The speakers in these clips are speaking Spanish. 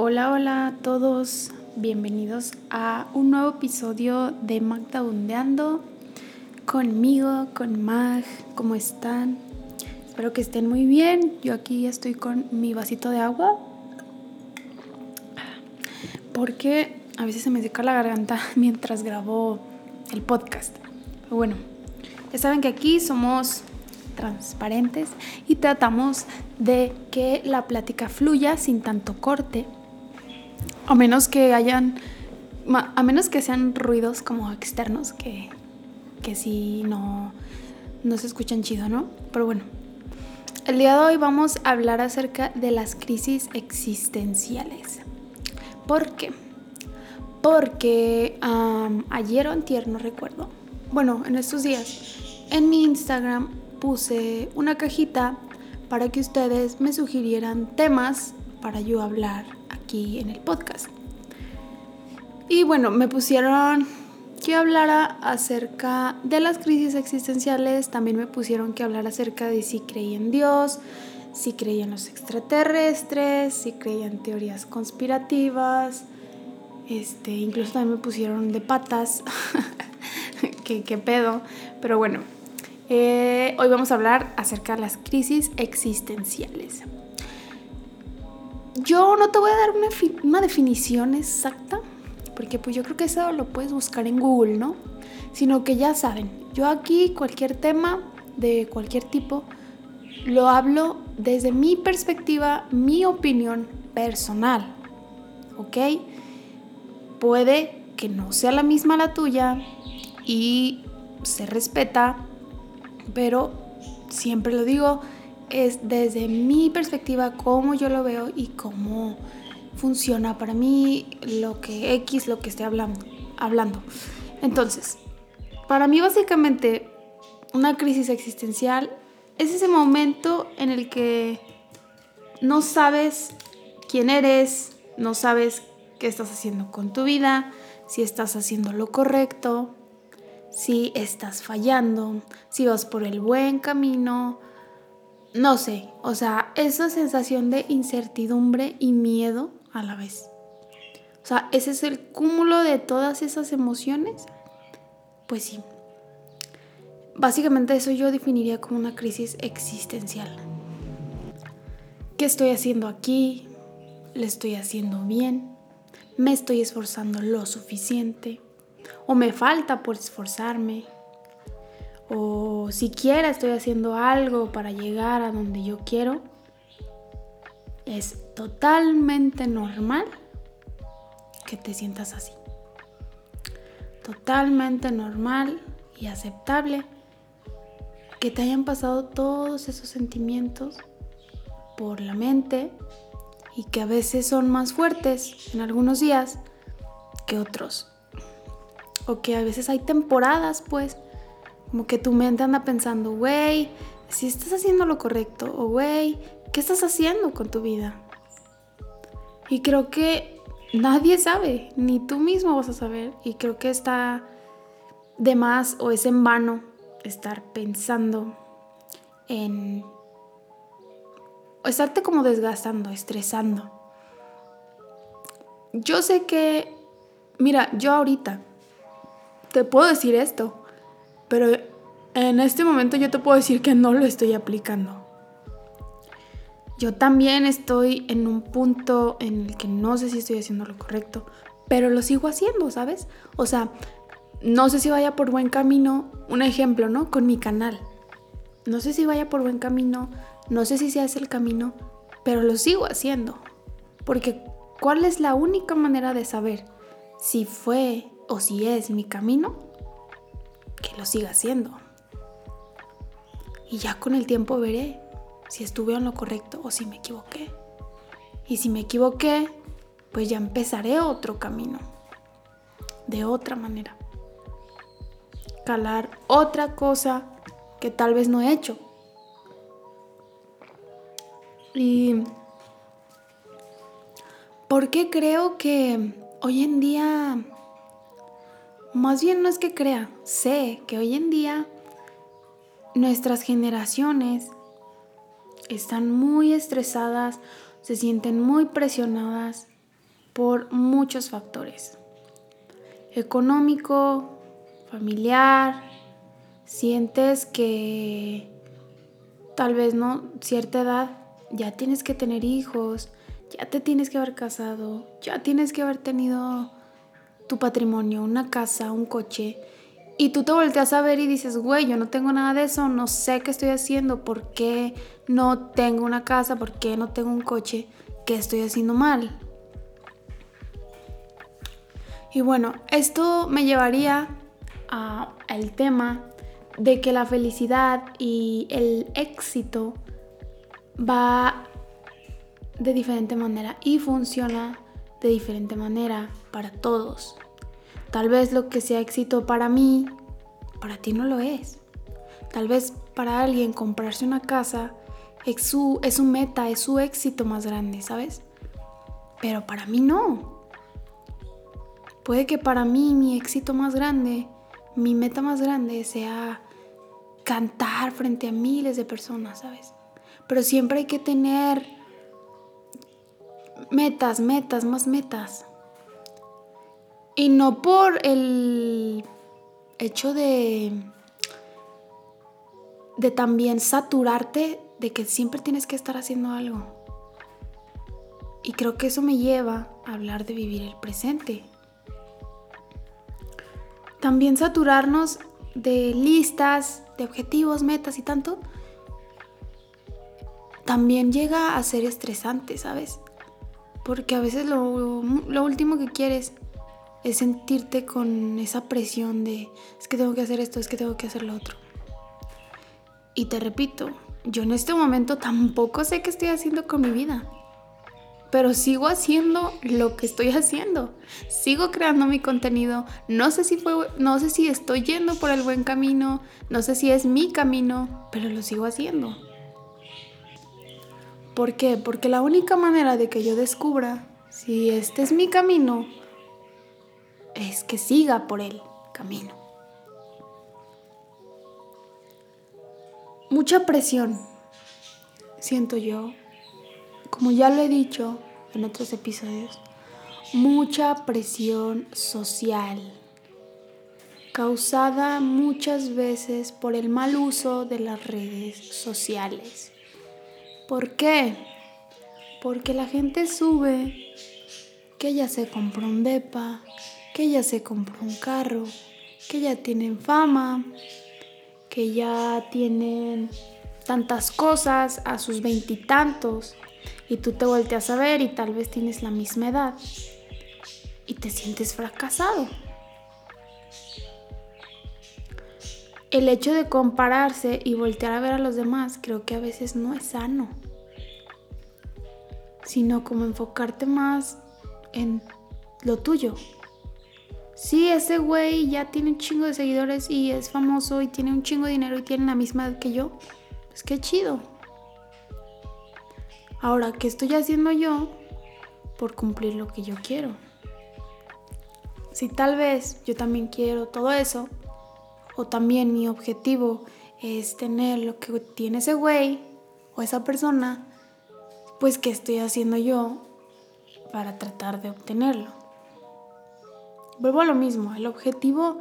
Hola, hola a todos, bienvenidos a un nuevo episodio de Magda Bundeando conmigo, con Mag, ¿cómo están? Espero que estén muy bien. Yo aquí estoy con mi vasito de agua porque a veces se me seca la garganta mientras grabo el podcast. Bueno, ya saben que aquí somos transparentes y tratamos de que la plática fluya sin tanto corte a menos que hayan, a menos que sean ruidos como externos, que, que sí no, no se escuchan chido, ¿no? Pero bueno, el día de hoy vamos a hablar acerca de las crisis existenciales. ¿Por qué? Porque ayer o antier, no recuerdo, bueno, en estos días, en mi Instagram puse una cajita para que ustedes me sugirieran temas para yo hablar aquí en el podcast. Y bueno, me pusieron que hablara acerca de las crisis existenciales, también me pusieron que hablar acerca de si creía en Dios, si creía en los extraterrestres, si creía en teorías conspirativas, este, incluso también me pusieron de patas, ¿Qué, qué, pedo, pero bueno, eh, hoy vamos a hablar acerca de las crisis existenciales. Yo no te voy a dar una, definición exacta, porque pues yo creo que eso lo puedes buscar en Google, ¿no? Sino que ya saben, yo aquí cualquier tema de cualquier tipo lo hablo desde mi perspectiva, mi opinión personal, ¿ok? Puede que no sea la misma la tuya y se respeta, pero siempre lo digo, es desde mi perspectiva, cómo yo lo veo y cómo funciona para mí lo que X, lo que esté hablando. hablando. Entonces, para mí básicamente una crisis existencial es ese momento en el que no sabes quién eres, no sabes qué estás haciendo con tu vida, si estás haciendo lo correcto, si estás fallando, si vas por el buen camino, no sé, o sea, esa sensación de incertidumbre y miedo a la vez. O sea, ese es el cúmulo de todas esas emociones. Pues sí. Básicamente eso yo definiría como una crisis existencial. ¿Qué estoy haciendo aquí? ¿Le estoy haciendo bien? ¿Me estoy esforzando lo suficiente? ¿O me falta por esforzarme? O siquiera estoy haciendo algo para llegar a donde yo quiero, es totalmente normal que te sientas así. Totalmente normal y aceptable que te hayan pasado todos esos sentimientos por la mente y que a veces son más fuertes en algunos días que otros. O que a veces hay temporadas, pues, como que tu mente anda pensando, güey, si estás haciendo lo correcto, o güey, ¿qué estás haciendo con tu vida? Y creo que nadie sabe, ni tú mismo vas a saber. Y creo que está de más o es en vano estar pensando en... O estarte como desgastando, estresando. Yo sé que, mira, yo ahorita te puedo decir esto. Pero en este momento yo te puedo decir que no lo estoy aplicando. Yo también estoy en un punto en el que no sé si estoy haciendo lo correcto, pero lo sigo haciendo, ¿sabes? O sea, no sé si vaya por buen camino, un ejemplo, ¿no? Con mi canal. No sé si vaya por buen camino, no sé si se hace el camino, pero lo sigo haciendo. Porque ¿cuál es la única manera de saber si fue o si es mi camino? Que lo siga haciendo. Y ya con el tiempo veré si estuve en lo correcto o si me equivoqué. Y si me equivoqué, pues ya empezaré otro camino. De otra manera. Calar otra cosa que tal vez no he hecho. Y... ¿Por qué creo que hoy en día más bien no es que crea, sé que hoy en día nuestras generaciones están muy estresadas, se sienten muy presionadas por muchos factores. Económico, familiar, sientes que tal vez no, cierta edad, ya tienes que tener hijos, ya te tienes que haber casado, ya tienes que haber tenido tu patrimonio, una casa, un coche. Y tú te volteas a ver y dices, güey, yo no tengo nada de eso, no sé qué estoy haciendo, por qué no tengo una casa, por qué no tengo un coche, qué estoy haciendo mal. Y bueno, esto me llevaría al tema de que la felicidad y el éxito va de diferente manera y funciona de diferente manera para todos. Tal vez lo que sea éxito para mí, para ti no lo es. Tal vez para alguien comprarse una casa es su, meta, es su éxito más grande, ¿sabes? Pero para mí no. Puede que para mí mi éxito más grande, mi meta más grande sea cantar frente a miles de personas, ¿sabes? Pero siempre hay que tener metas, metas, más metas. Y no por el hecho de de también saturarte de que siempre tienes que estar haciendo algo. Y creo que eso me lleva a hablar de vivir el presente. También saturarnos de listas, de objetivos, metas y tanto, también llega a ser estresante, ¿sabes? Porque a veces lo, último que quieres es sentirte con esa presión de es que tengo que hacer esto, es que tengo que hacer lo otro. Y te repito, yo en este momento tampoco sé qué estoy haciendo con mi vida pero sigo haciendo lo que estoy haciendo. Sigo creando mi contenido. No sé si fue no sé si estoy yendo por el buen camino, no sé si es mi camino, pero lo sigo haciendo. ¿Por qué? Porque la única manera de que yo descubra si este es mi camino es que siga por el camino. Mucha presión, siento yo, como ya lo he dicho en otros episodios, mucha presión social causada muchas veces por el mal uso de las redes sociales. ¿Por qué? Porque la gente sube que ya se compró un depa, que ya se compró un carro, que ya tienen fama, que ya tienen tantas cosas a sus veintitantos y tú te volteas a ver y tal vez tienes la misma edad y te sientes fracasado. El hecho de compararse y voltear a ver a los demás creo que a veces no es sano, sino como enfocarte más en lo tuyo. Sí, ese güey ya tiene un chingo de seguidores y es famoso y tiene un chingo de dinero y tiene la misma edad que yo. Pues qué chido. Ahora, ¿qué estoy haciendo yo por cumplir lo que yo quiero? Si tal vez yo también quiero todo eso, o también mi objetivo es tener lo que tiene ese güey o esa persona, pues ¿qué estoy haciendo yo para tratar de obtenerlo? Vuelvo a lo mismo, el objetivo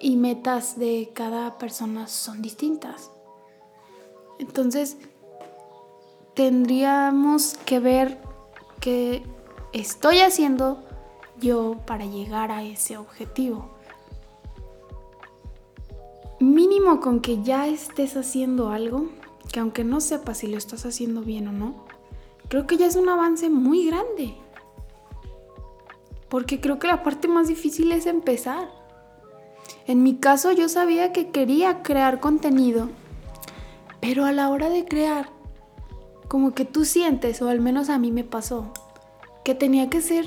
y metas de cada persona son distintas. Entonces, tendríamos que ver qué estoy haciendo yo para llegar a ese objetivo. Mínimo con que ya estés haciendo algo, que aunque no sepas si lo estás haciendo bien o no, creo que ya es un avance muy grande. Porque creo que la parte más difícil es empezar. En mi caso yo sabía que quería crear contenido, pero a la hora de crear como que tú sientes, o al menos a mí me pasó, que tenía que ser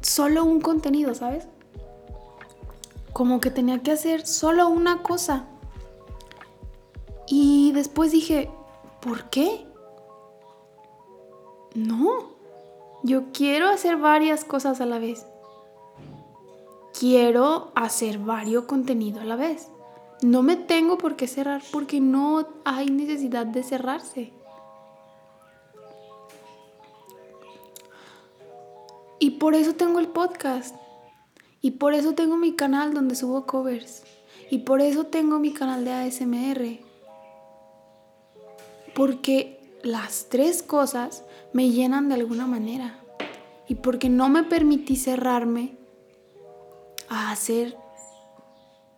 solo un contenido, ¿sabes? Como que tenía que hacer solo una cosa. Y después dije, ¿por qué? No, yo quiero hacer varias cosas a la vez. Quiero hacer varios contenidos a la vez. No me tengo por qué cerrar porque no hay necesidad de cerrarse. Y por eso tengo el podcast. Y por eso tengo mi canal donde subo covers. Y por eso tengo mi canal de ASMR. Porque las tres cosas me llenan de alguna manera. Y porque no me permití cerrarme a hacer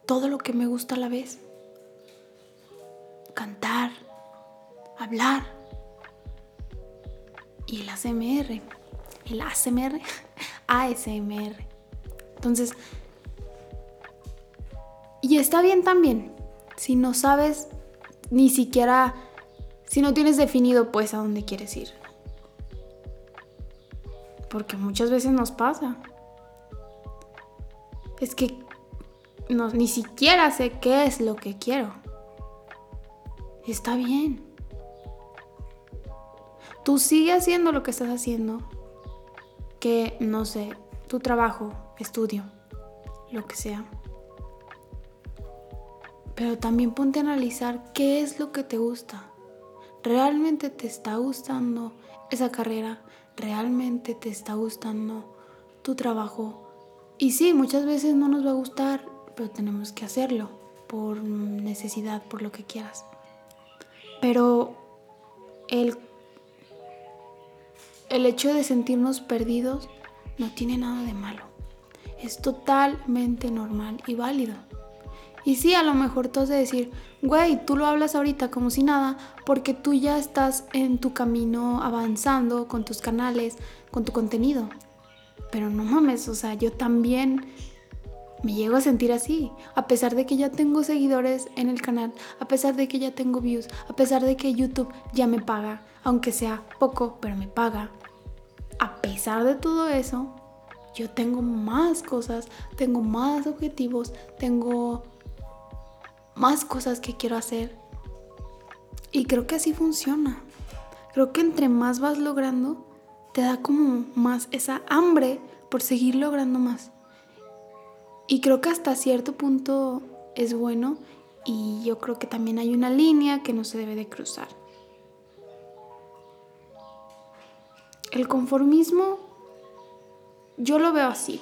todo lo que me gusta a la vez. Cantar, hablar y el ASMR. El ASMR, ASMR. Entonces, y está bien también, si no sabes ni siquiera, si no tienes definido pues a dónde quieres ir. Porque muchas veces nos pasa. Es que no, ni siquiera sé qué es lo que quiero. Está bien. Tú sigue haciendo lo que estás haciendo. Que, no sé, tu trabajo, estudio, lo que sea. Pero también ponte a analizar qué es lo que te gusta. ¿Realmente te está gustando esa carrera? ¿Realmente te está gustando tu trabajo? Y sí, muchas veces no nos va a gustar, pero tenemos que hacerlo por necesidad, por lo que quieras. Pero el, el hecho de sentirnos perdidos no tiene nada de malo. Es totalmente normal y válido. Y sí, a lo mejor tú has de decir, güey, tú lo hablas ahorita como si nada, porque tú ya estás en tu camino avanzando con tus canales, con tu contenido. Pero no mames, o sea, yo también me llego a sentir así, a pesar de que ya tengo seguidores en el canal, a pesar de que ya tengo views, a pesar de que YouTube ya me paga, aunque sea poco, pero me paga. A pesar de todo eso, yo tengo más cosas, tengo más objetivos, tengo más cosas que quiero hacer. Y creo que así funciona. Creo que entre más vas logrando, te da como más esa hambre por seguir logrando más. Y creo que hasta cierto punto es bueno y yo creo que también hay una línea que no se debe de cruzar. El conformismo yo lo veo así.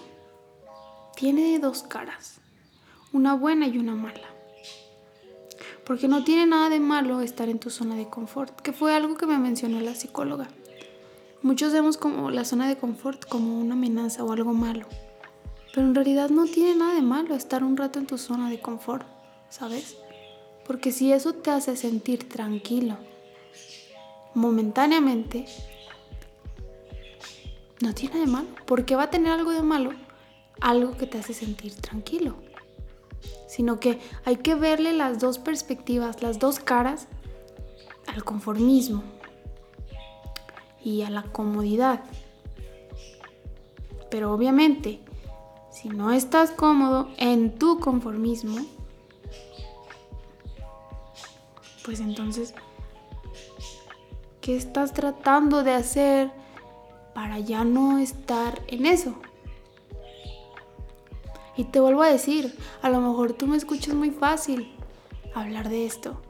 Tiene dos caras, una buena y una mala. Porque no tiene nada de malo estar en tu zona de confort, que fue algo que me mencionó la psicóloga. Muchos vemos como la zona de confort como una amenaza o algo malo. Pero en realidad no tiene nada de malo estar un rato en tu zona de confort, ¿sabes? Porque si eso te hace sentir tranquilo, momentáneamente, no tiene nada de malo. ¿Por qué va a tener algo de malo? Algo que te hace sentir tranquilo. Sino que hay que verle las dos perspectivas, las dos caras al conformismo y a la comodidad. Pero obviamente, si no estás cómodo en tu conformismo, pues entonces, ¿qué estás tratando de hacer para ya no estar en eso? Y te vuelvo a decir, a lo mejor tú me escuchas muy fácil hablar de esto.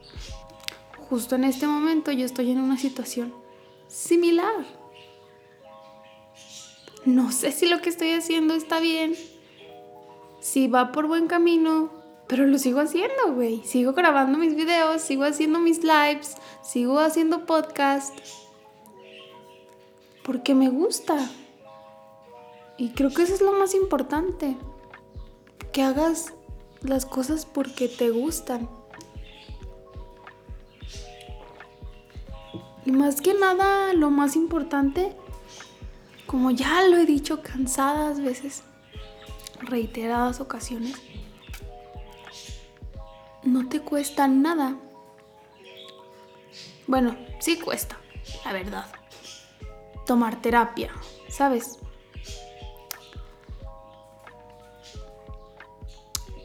Justo en este momento yo estoy en una situación similar. No sé si lo que estoy haciendo está bien, si va por buen camino, pero lo sigo haciendo, güey. Sigo grabando mis videos, sigo haciendo mis lives, sigo haciendo podcast. Porque me gusta. Y creo que eso es lo más importante. Que hagas las cosas porque te gustan. Y más que nada, lo más importante, como ya lo he dicho cansadas veces, reiteradas ocasiones, no te cuesta nada. Bueno, sí cuesta, la verdad. Tomar terapia, ¿sabes?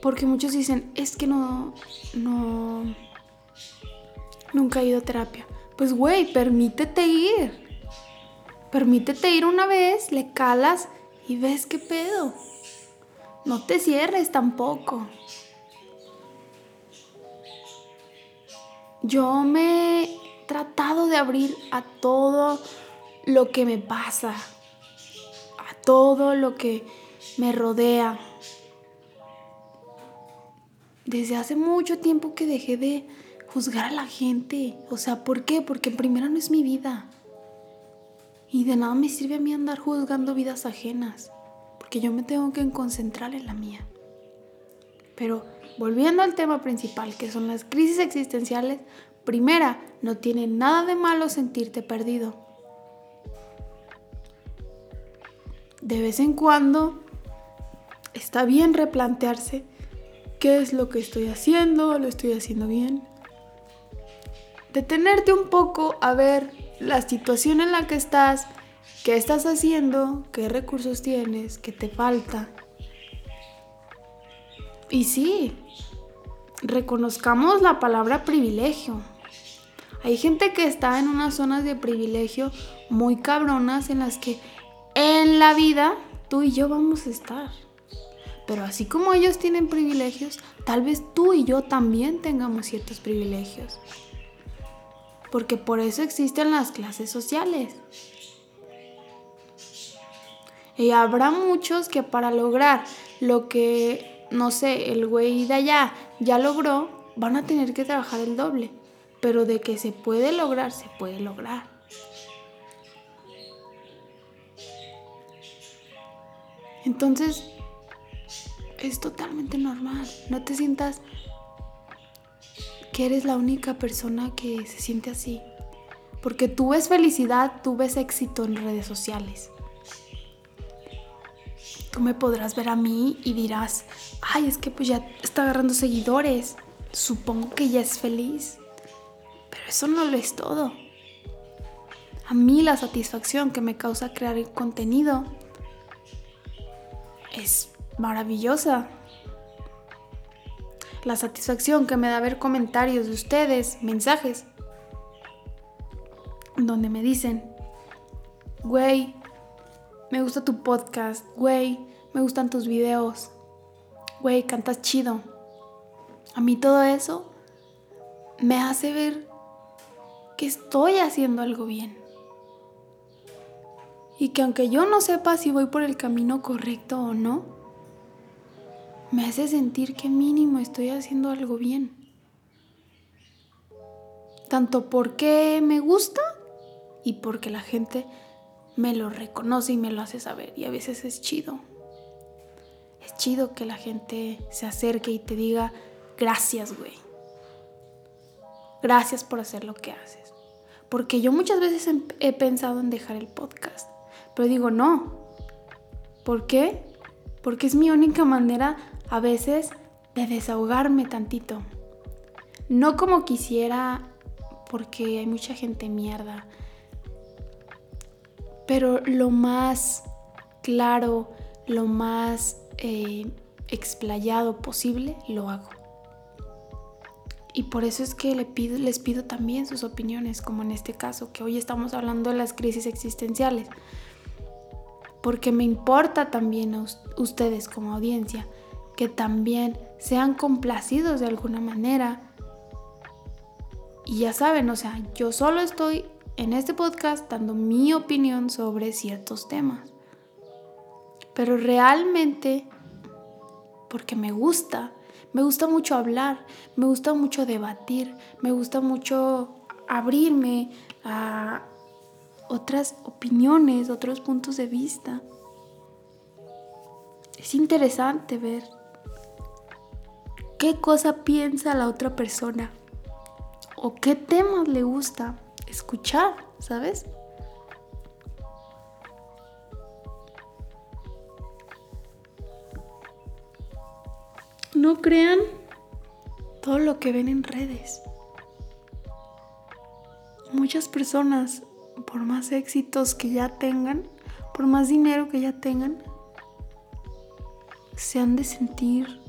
Porque muchos dicen, es que no, no, nunca he ido a terapia. Pues, güey, permítete ir. Permítete ir una vez, le calas y ves qué pedo. No te cierres tampoco. Yo me he tratado de abrir a todo lo que me pasa. A todo lo que me rodea. Desde hace mucho tiempo que dejé de juzgar a la gente. O sea, ¿por qué? Porque en primera no es mi vida. Y de nada me sirve a mí andar juzgando vidas ajenas. Porque yo me tengo que concentrar en la mía. Pero volviendo al tema principal, que son las crisis existenciales, primera, no tiene nada de malo sentirte perdido. De vez en cuando está bien replantearse qué es lo que estoy haciendo, lo estoy haciendo bien. Detenerte un poco a ver la situación en la que estás, qué estás haciendo, qué recursos tienes, qué te falta. Y sí, reconozcamos la palabra privilegio. Hay gente que está en unas zonas de privilegio muy cabronas en las que en la vida tú y yo vamos a estar. Pero así como ellos tienen privilegios, tal vez tú y yo también tengamos ciertos privilegios. Porque por eso existen las clases sociales. Y habrá muchos que para lograr lo que, no sé, el güey de allá ya logró, van a tener que trabajar el doble. Pero de que se puede lograr, se puede lograr. Entonces, es totalmente normal. No te sientas que eres la única persona que se siente así. Porque tú ves felicidad, tú ves éxito en redes sociales. Tú me podrás ver a mí y dirás, ay, es que pues ya está agarrando seguidores. Supongo que ya es feliz. Pero eso no lo es todo. A mí la satisfacción que me causa crear el contenido es maravillosa. La satisfacción que me da ver comentarios de ustedes, mensajes, donde me dicen, güey, me gusta tu podcast, güey, me gustan tus videos, güey, cantas chido. A mí todo eso me hace ver que estoy haciendo algo bien. Y que aunque yo no sepa si voy por el camino correcto o no, me hace sentir que mínimo estoy haciendo algo bien. Tanto porque me gusta y porque la gente me lo reconoce y me lo hace saber. Y a veces es chido. Es chido que la gente se acerque y te diga, gracias, güey. Gracias por hacer lo que haces. Porque yo muchas veces he pensado en dejar el podcast. Pero digo, no. ¿Por qué? Porque es mi única manera a veces de desahogarme tantito. No como quisiera, porque hay mucha gente mierda. Pero lo más claro, lo más eh, explayado posible, lo hago. Y por eso es que les pido también sus opiniones, como en este caso, que hoy estamos hablando de las crisis existenciales. Porque me importa también a ustedes como audiencia que también sean complacidos de alguna manera. Y ya saben, o sea, yo solo estoy en este podcast dando mi opinión sobre ciertos temas. Pero realmente, porque me gusta, me gusta mucho hablar, me gusta mucho debatir, me gusta mucho abrirme a otras opiniones, otros puntos de vista. Es interesante ver qué cosa piensa la otra persona o qué temas le gusta escuchar, ¿sabes? No crean todo lo que ven en redes. Muchas personas, por más éxitos que ya tengan, por más dinero que ya tengan, se han de sentir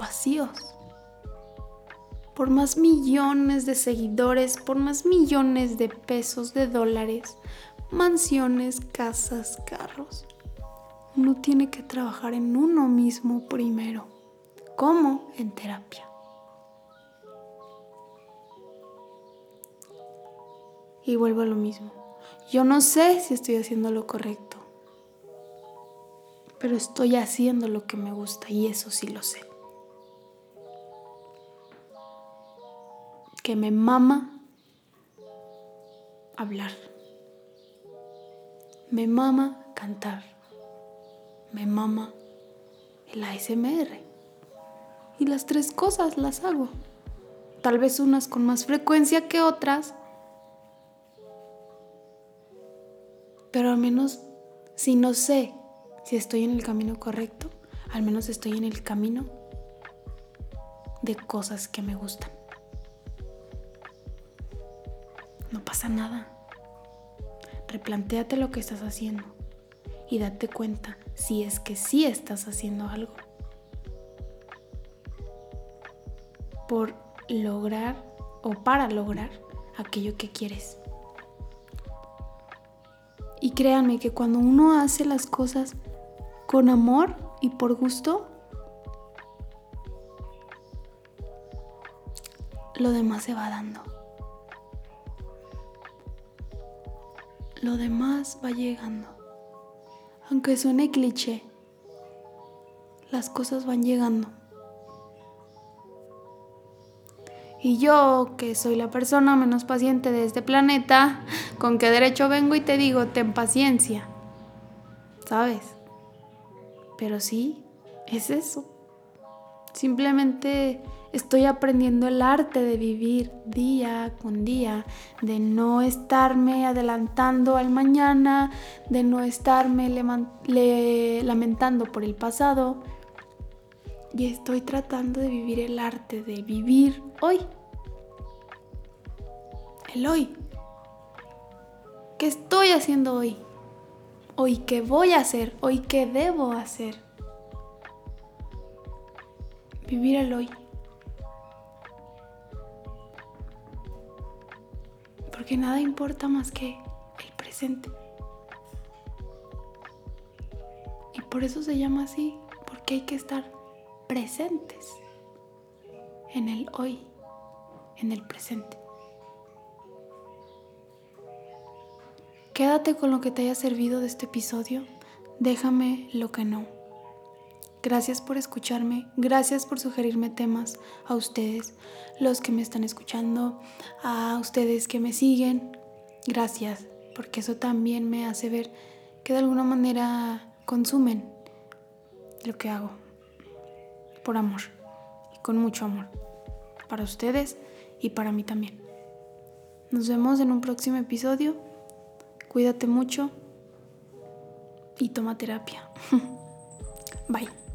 vacíos por más millones de seguidores, por más millones de pesos, de dólares, mansiones, casas, carros. Uno tiene que trabajar en uno mismo primero. ¿Cómo? En terapia. Y vuelvo a lo mismo. Yo no sé si estoy haciendo lo correcto. pero estoy haciendo lo que me gusta y eso sí lo sé. Que me mama hablar. Me mama cantar. Me mama el ASMR. Y las tres cosas las hago. Tal vez unas con más frecuencia que otras. Pero al menos si no sé si estoy en el camino correcto, al menos estoy en el camino de cosas que me gustan. Pasa nada. Replantéate lo que estás haciendo y date cuenta si es que sí estás haciendo algo por lograr o para lograr aquello que quieres. Y créanme que cuando uno hace las cosas con amor y por gusto, lo demás se va dando. Lo demás va llegando. Aunque suene cliché, las cosas van llegando. Y yo, que soy la persona menos paciente de este planeta, ¿con qué derecho vengo y te digo, ten paciencia? ¿Sabes? Pero sí, es eso. Simplemente estoy aprendiendo el arte de vivir día con día, de no estarme adelantando al mañana, de no estarme lamentando por el pasado, y estoy tratando de vivir el arte de vivir hoy. El hoy. ¿Qué estoy haciendo hoy? Hoy qué voy a hacer, hoy qué debo hacer. Vivir el hoy. Porque nada importa más que el presente. Y por eso se llama así, porque hay que estar presentes en el hoy, en el presente. Quédate con lo que te haya servido de este episodio, déjame lo que no. Gracias por escucharme, gracias por sugerirme temas a ustedes, los que me están escuchando, a ustedes que me siguen. Gracias, porque eso también me hace ver que de alguna manera consumen lo que hago por amor y con mucho amor para ustedes y para mí también. Nos vemos en un próximo episodio. Cuídate mucho y toma terapia. Bye.